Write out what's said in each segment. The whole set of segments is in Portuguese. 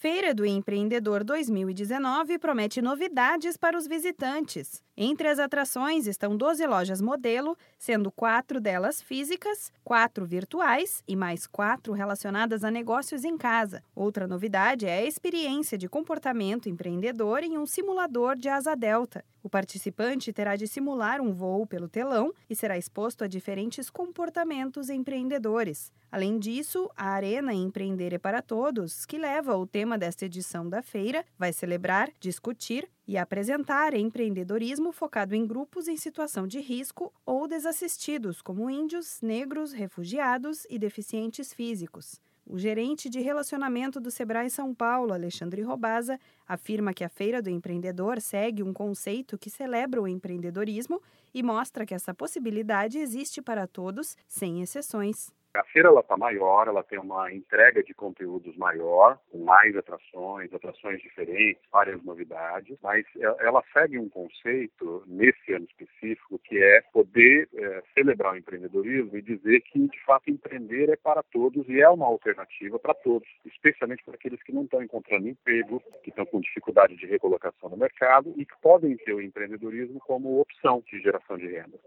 Feira do Empreendedor 2019 promete novidades para os visitantes. Entre as atrações estão 12 lojas modelo, sendo quatro delas físicas, quatro virtuais e mais quatro relacionadas a negócios em casa. Outra novidade é a experiência de comportamento empreendedor em um simulador de asa delta. O participante terá de simular um voo pelo telão e será exposto a diferentes comportamentos empreendedores. Além disso, a Arena Empreender é para Todos, que leva o tema desta edição da feira, vai celebrar, discutir e apresentar empreendedorismo focado em grupos em situação de risco ou desassistidos, como índios, negros, refugiados e deficientes físicos. O gerente de relacionamento do Sebrae São Paulo, Alexandre Robaza, afirma que a Feira do Empreendedor segue um conceito que celebra o empreendedorismo e mostra que essa possibilidade existe para todos, sem exceções. A feira está maior, ela tem uma entrega de conteúdos maior, com mais atrações, atrações diferentes, várias novidades, mas ela segue um conceito nesse ano específico que é poder é, celebrar o empreendedorismo e dizer que de fato empreender é para todos e é uma alternativa para todos, especialmente para aqueles que não estão encontrando emprego, que estão com dificuldade de recolocação no mercado e que podem ter o empreendedorismo como opção de geração de renda.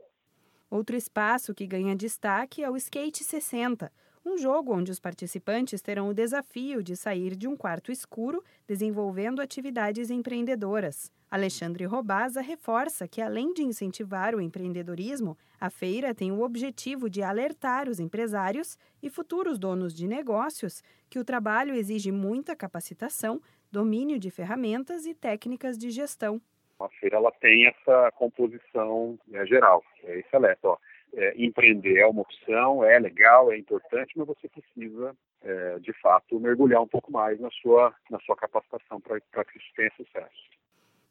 Outro espaço que ganha destaque é o Skate 60, um jogo onde os participantes terão o desafio de sair de um quarto escuro desenvolvendo atividades empreendedoras. Alexandre Robaza reforça que, além de incentivar o empreendedorismo, a feira tem o objetivo de alertar os empresários e futuros donos de negócios que o trabalho exige muita capacitação, domínio de ferramentas e técnicas de gestão. A feira ela tem essa composição né, geral, é excelente. Ó, é, empreender é uma opção, é legal, é importante, mas você precisa, é, de fato, mergulhar um pouco mais na sua, na sua capacitação para que isso tenha sucesso.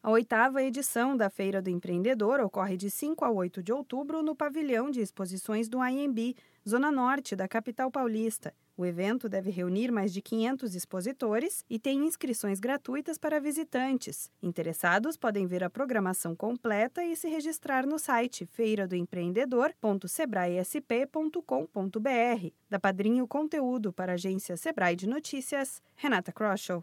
A oitava edição da Feira do Empreendedor ocorre de 5 a 8 de outubro no pavilhão de exposições do IMB, zona norte da capital paulista. O evento deve reunir mais de 500 expositores e tem inscrições gratuitas para visitantes. Interessados podem ver a programação completa e se registrar no site feiradoempreendedor.sebraesp.com.br. Da Padrinho Conteúdo para a agência Sebrae de Notícias, Renata Kroschel.